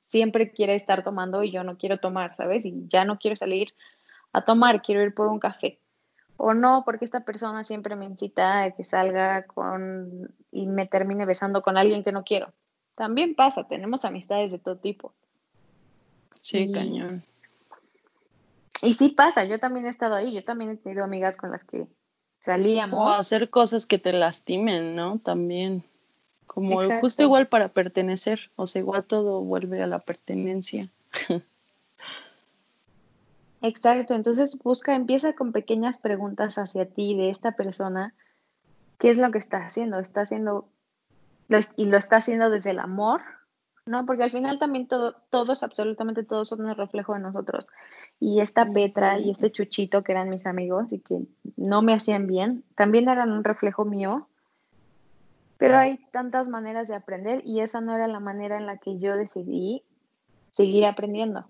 siempre quiere estar tomando y yo no quiero tomar, ¿sabes? Y ya no quiero salir a tomar, quiero ir por un café. O no, porque esta persona siempre me incita a que salga con y me termine besando con alguien que no quiero. También pasa, tenemos amistades de todo tipo. Sí, cañón. Y sí pasa, yo también he estado ahí, yo también he tenido amigas con las que salíamos. O hacer cosas que te lastimen, ¿no? También. Como justo igual para pertenecer, o sea, igual todo vuelve a la pertenencia. Exacto, entonces busca, empieza con pequeñas preguntas hacia ti de esta persona. ¿Qué es lo que está haciendo? ¿Está haciendo y lo está haciendo desde el amor? ¿No? Porque al final también todo, todos, absolutamente todos son un reflejo de nosotros. Y esta Petra y este Chuchito, que eran mis amigos y que no me hacían bien, también eran un reflejo mío. Pero hay tantas maneras de aprender y esa no era la manera en la que yo decidí seguir aprendiendo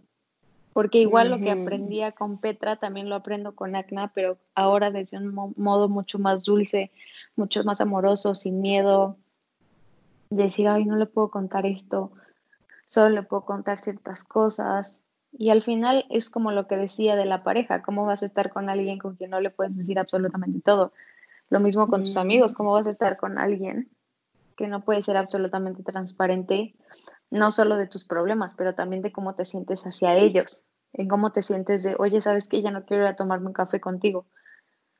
porque igual lo que aprendía con Petra también lo aprendo con Acna, pero ahora desde un modo mucho más dulce, mucho más amoroso, sin miedo, decir, ay, no le puedo contar esto, solo le puedo contar ciertas cosas. Y al final es como lo que decía de la pareja, ¿cómo vas a estar con alguien con quien no le puedes decir absolutamente todo? Lo mismo con tus amigos, ¿cómo vas a estar con alguien que no puede ser absolutamente transparente no solo de tus problemas, pero también de cómo te sientes hacia ellos, en cómo te sientes de, oye, ¿sabes qué? Ya no quiero ir a tomarme un café contigo.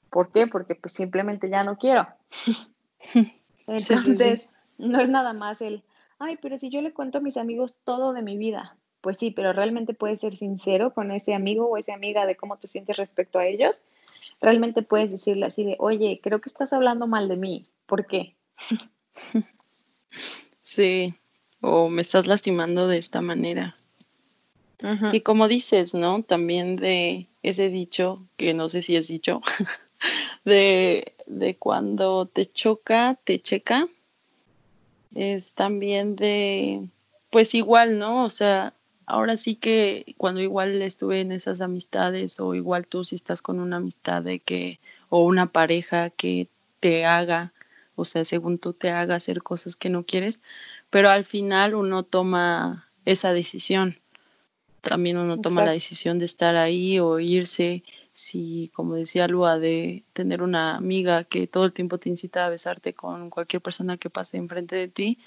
¿Por qué? Porque pues simplemente ya no quiero. Entonces, no es nada más el, ay, pero si yo le cuento a mis amigos todo de mi vida, pues sí, pero realmente puedes ser sincero con ese amigo o esa amiga de cómo te sientes respecto a ellos. Realmente puedes decirle así de, oye, creo que estás hablando mal de mí. ¿Por qué? Sí, o me estás lastimando de esta manera. Y como dices, ¿no? También de ese dicho, que no sé si es dicho, de, de cuando te choca, te checa, es también de, pues igual, ¿no? O sea, ahora sí que cuando igual estuve en esas amistades o igual tú si estás con una amistad de que, o una pareja que te haga, o sea, según tú te haga hacer cosas que no quieres, pero al final uno toma esa decisión. También uno toma la decisión de estar ahí o irse. Si, como decía Lua, de tener una amiga que todo el tiempo te incita a besarte con cualquier persona que pase enfrente de ti,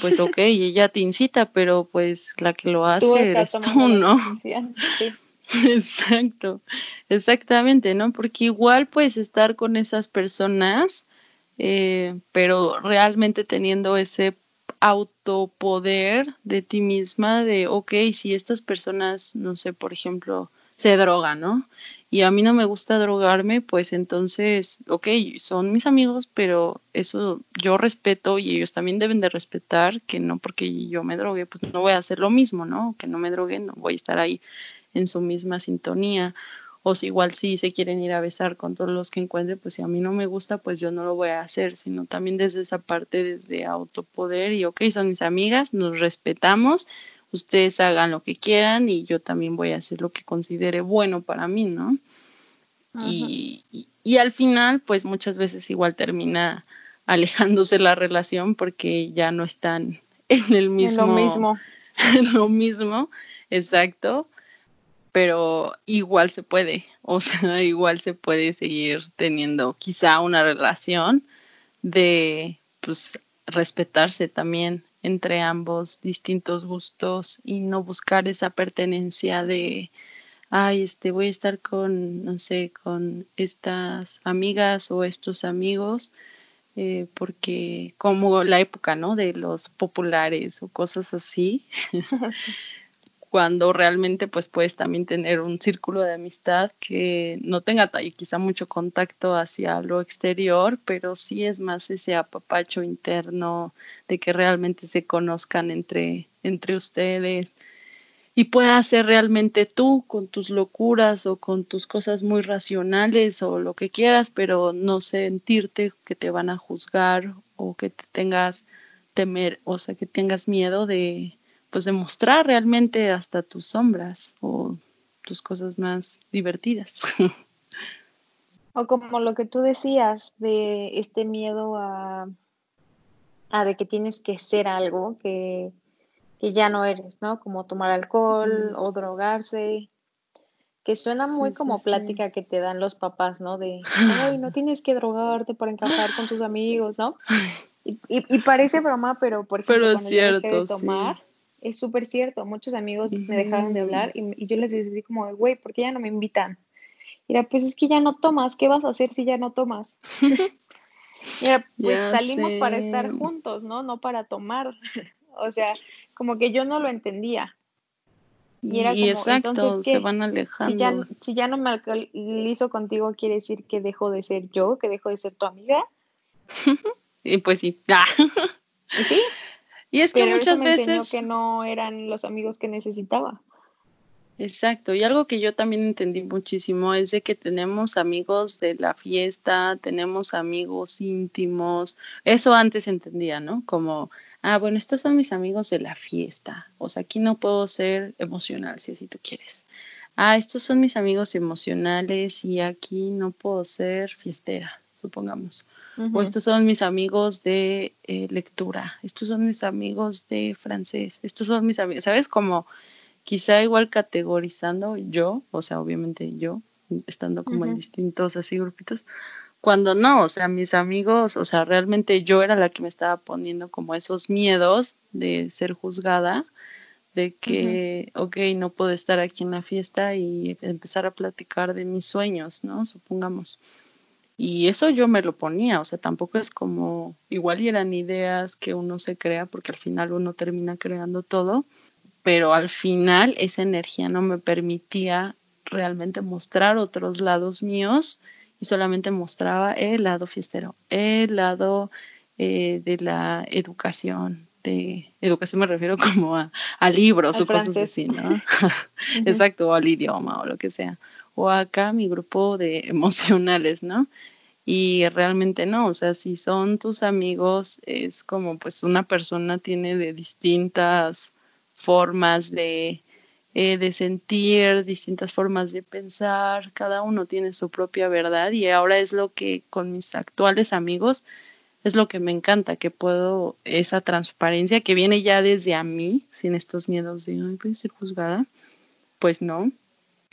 pues ok, ella te incita, pero pues la que lo hace eres tú, ¿no? Sí. Exacto, exactamente, ¿no? Porque igual puedes estar con esas personas, eh, pero realmente teniendo ese autopoder de ti misma de, ok, si estas personas, no sé, por ejemplo, se drogan, ¿no? Y a mí no me gusta drogarme, pues entonces, ok, son mis amigos, pero eso yo respeto y ellos también deben de respetar que no porque yo me drogue, pues no voy a hacer lo mismo, ¿no? Que no me droguen, no voy a estar ahí en su misma sintonía o si igual si se quieren ir a besar con todos los que encuentren, pues si a mí no me gusta, pues yo no lo voy a hacer, sino también desde esa parte, desde autopoder y ok, son mis amigas, nos respetamos, ustedes hagan lo que quieran y yo también voy a hacer lo que considere bueno para mí, ¿no? Y, y, al final, pues muchas veces igual termina alejándose la relación porque ya no están en el mismo. En lo mismo. En lo mismo, exacto pero igual se puede, o sea, igual se puede seguir teniendo quizá una relación de pues respetarse también entre ambos distintos gustos y no buscar esa pertenencia de ay, este voy a estar con no sé, con estas amigas o estos amigos eh, porque como la época, ¿no? De los populares o cosas así. cuando realmente pues puedes también tener un círculo de amistad que no tenga quizá mucho contacto hacia lo exterior, pero sí es más ese apapacho interno de que realmente se conozcan entre, entre ustedes y puedas ser realmente tú con tus locuras o con tus cosas muy racionales o lo que quieras, pero no sentirte que te van a juzgar o que te tengas temer, o sea, que tengas miedo de pues demostrar realmente hasta tus sombras o tus cosas más divertidas. O como lo que tú decías de este miedo a, a de que tienes que ser algo que, que ya no eres, ¿no? Como tomar alcohol o drogarse, que suena muy como plática que te dan los papás, ¿no? De, ay, no tienes que drogarte para encajar con tus amigos, ¿no? Y, y, parece broma, pero por ejemplo, pero cuando cierto, yo dejé de tomar, es súper cierto. Muchos amigos me dejaron de hablar y, y yo les decía así como, güey, ¿por qué ya no me invitan? Mira, pues es que ya no tomas, ¿qué vas a hacer si ya no tomas? Mira, pues salimos para estar juntos, ¿no? No para tomar. o sea, como que yo no lo entendía. Y, era como, exacto, se van alejando. Si ya, si ya no me alcoholizo contigo, quiere decir que dejo de ser yo, que dejo de ser tu amiga. y pues sí. ¿Y sí. Y es que muchas me veces. que no eran los amigos que necesitaba. Exacto, y algo que yo también entendí muchísimo es de que tenemos amigos de la fiesta, tenemos amigos íntimos, eso antes entendía, ¿no? Como, ah, bueno, estos son mis amigos de la fiesta, o sea, aquí no puedo ser emocional si así tú quieres. Ah, estos son mis amigos emocionales y aquí no puedo ser fiestera, supongamos. O estos son mis amigos de eh, lectura, estos son mis amigos de francés, estos son mis amigos, ¿sabes? Como quizá igual categorizando yo, o sea, obviamente yo, estando como en distintos así grupitos, cuando no, o sea, mis amigos, o sea, realmente yo era la que me estaba poniendo como esos miedos de ser juzgada, de que, ok, no puedo estar aquí en la fiesta y empezar a platicar de mis sueños, ¿no? Supongamos. Y eso yo me lo ponía, o sea, tampoco es como, igual y eran ideas que uno se crea, porque al final uno termina creando todo, pero al final esa energía no me permitía realmente mostrar otros lados míos y solamente mostraba el lado fiestero, el lado eh, de la educación. De educación me refiero como a, libros o cosas así, ¿no? Exacto, o al idioma o lo que sea. O acá mi grupo de emocionales, ¿no? Y realmente no, o sea, si son tus amigos, es como pues una persona tiene de distintas formas de, eh, de sentir, distintas formas de pensar, cada uno tiene su propia verdad y ahora es lo que con mis actuales amigos es lo que me encanta, que puedo, esa transparencia que viene ya desde a mí, sin estos miedos de, ay, puede ser juzgada, pues no.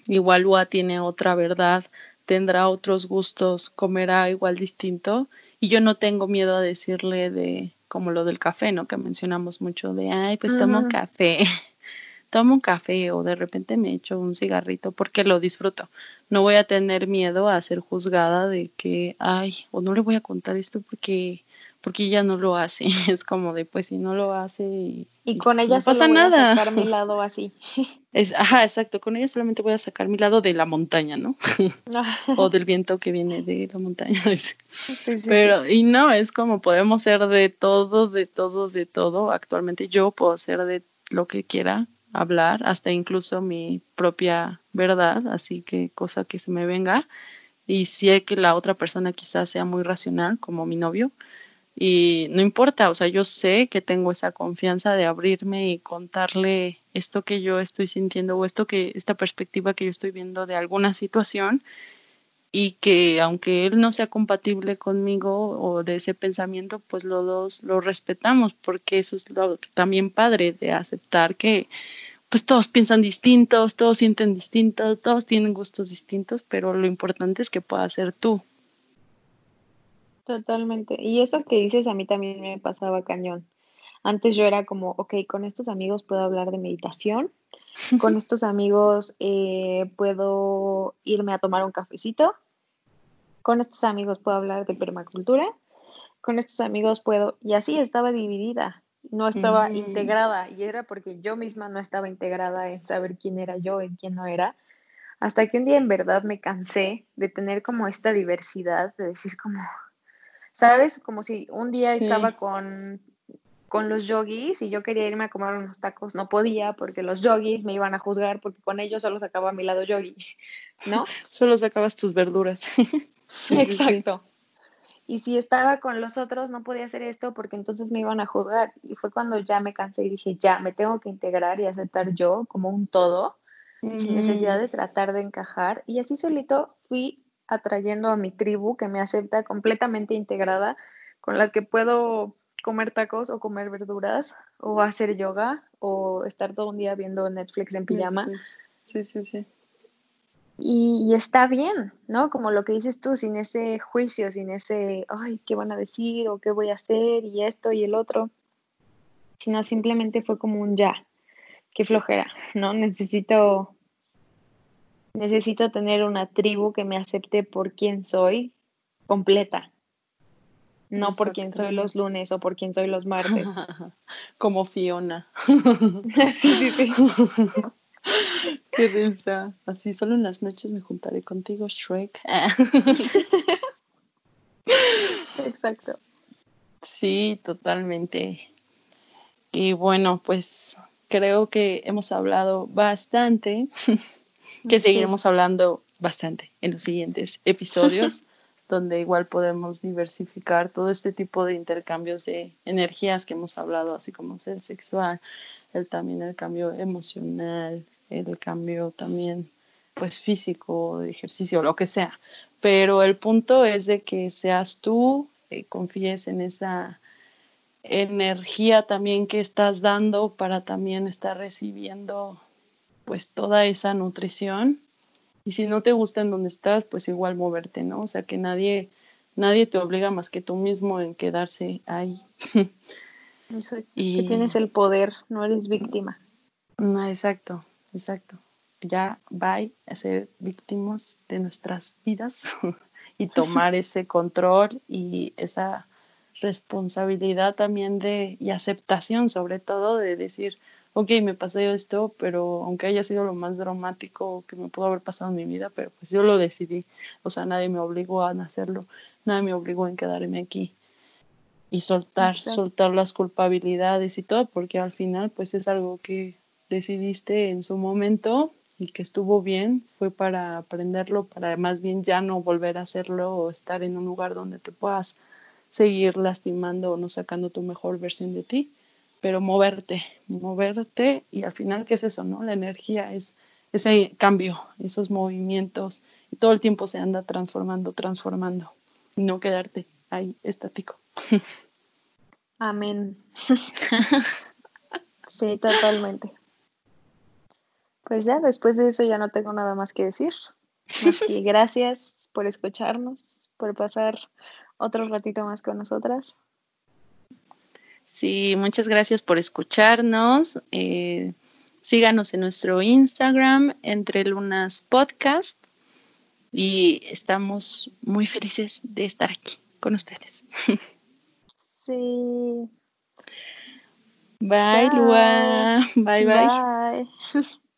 Igual UA tiene otra verdad, tendrá otros gustos, comerá igual distinto y yo no tengo miedo a decirle de, como lo del café, ¿no? Que mencionamos mucho de, ay, pues tomo café, tomo un café o de repente me echo un cigarrito porque lo disfruto. No voy a tener miedo a ser juzgada de que, ay, o no le voy a contar esto porque porque ella no lo hace. Es como de, pues si no lo hace y, y con pues, ella no pasa nada. a sacar mi lado así. Es, ajá, exacto, con ella solamente voy a sacar mi lado de la montaña, ¿no? o del viento que viene de la montaña. Sí, sí, Pero, y no, es como podemos ser de todo, de todo, de todo. Actualmente yo puedo ser de lo que quiera hablar, hasta incluso mi propia verdad, así que cosa que se me venga. Y sé que la otra persona quizás sea muy racional, como mi novio, y no importa, o sea, yo sé que tengo esa confianza de abrirme y contarle esto que yo estoy sintiendo o esto que esta perspectiva que yo estoy viendo de alguna situación y que aunque él no sea compatible conmigo o de ese pensamiento, pues los dos lo respetamos porque eso es lo también padre de aceptar que pues todos piensan distintos, todos sienten distintos, todos tienen gustos distintos, pero lo importante es que puedas ser tú Totalmente. Y eso que dices a mí también me pasaba cañón. Antes yo era como, ok, con estos amigos puedo hablar de meditación, con estos amigos eh, puedo irme a tomar un cafecito, con estos amigos puedo hablar de permacultura, con estos amigos puedo, y así estaba dividida, no estaba integrada, y era porque yo misma no estaba integrada en saber quién era yo y quién no era, hasta que un día en verdad me cansé de tener como esta diversidad, de decir como, ¿sabes? Como si un día estaba con, con los yogis y yo quería irme a comer unos tacos, no podía porque los yogis me iban a juzgar porque con ellos solo sacaba mi lado yogi, ¿no? Solo sacabas tus verduras. Exacto. Y si estaba con los otros no podía hacer esto porque entonces me iban a juzgar. Y fue cuando ya me cansé y dije, ya, me tengo que integrar y aceptar yo como un todo. sin necesidad de tratar de encajar. Y así solito fui atrayendo a mi tribu que me acepta completamente integrada, con las que puedo comer tacos o comer verduras o hacer yoga o estar todo un día viendo Netflix en pijama. Sí, sí, sí. Y, está bien, ¿no? Como lo que dices tú, sin ese juicio, sin ese, ay, ¿qué van a decir o qué voy a hacer y esto y el otro? Sino simplemente fue como un ya, qué flojera, ¿no? Necesito, necesito tener una tribu que me acepte por quien soy completa, no por quién soy los lunes o por quién soy los martes. Como Fiona. sí, sí, sí. Qué risa. Así, solo en las noches me juntaré contigo, Shrek. Exacto. Sí, totalmente. Y bueno, pues creo que hemos hablado bastante, que seguiremos hablando bastante en los siguientes episodios, donde igual podemos diversificar todo este tipo de intercambios de energías que hemos hablado, así como el sexual, el, también el cambio emocional, el cambio también pues físico, de ejercicio, lo que sea. Pero el punto es de que seas tú, eh, confíes en esa energía también que estás dando para también estar recibiendo pues toda esa nutrición. Y si no te gusta en donde estás, pues igual moverte, ¿no? O sea, que nadie, nadie te obliga más que tú mismo en quedarse ahí. y... Que tienes el poder, no eres víctima. No, exacto, exacto. Ya va a ser víctimas de nuestras vidas y tomar ese control y esa responsabilidad también de y aceptación sobre todo de decir, ok, me pasó esto, pero aunque haya sido lo más dramático que me pudo haber pasado en mi vida, pero pues yo lo decidí, o sea, nadie me obligó a hacerlo, nadie me obligó en quedarme aquí y soltar, soltar las culpabilidades y todo, porque al final pues es algo que decidiste en su momento y que estuvo bien, fue para aprenderlo, para más bien ya no volver a hacerlo o estar en un lugar donde te puedas seguir lastimando o no sacando tu mejor versión de ti, pero moverte, moverte y al final, ¿qué es eso? no? La energía es ese cambio, esos movimientos y todo el tiempo se anda transformando, transformando y no quedarte ahí estático. Amén. sí, totalmente. Pues ya, después de eso ya no tengo nada más que decir. Y gracias por escucharnos, por pasar otro ratito más con nosotras. Sí, muchas gracias por escucharnos. Eh, síganos en nuestro Instagram, Entre Lunas Podcast. Y estamos muy felices de estar aquí con ustedes. Sí. Bye, Lua. bye. Bye. bye.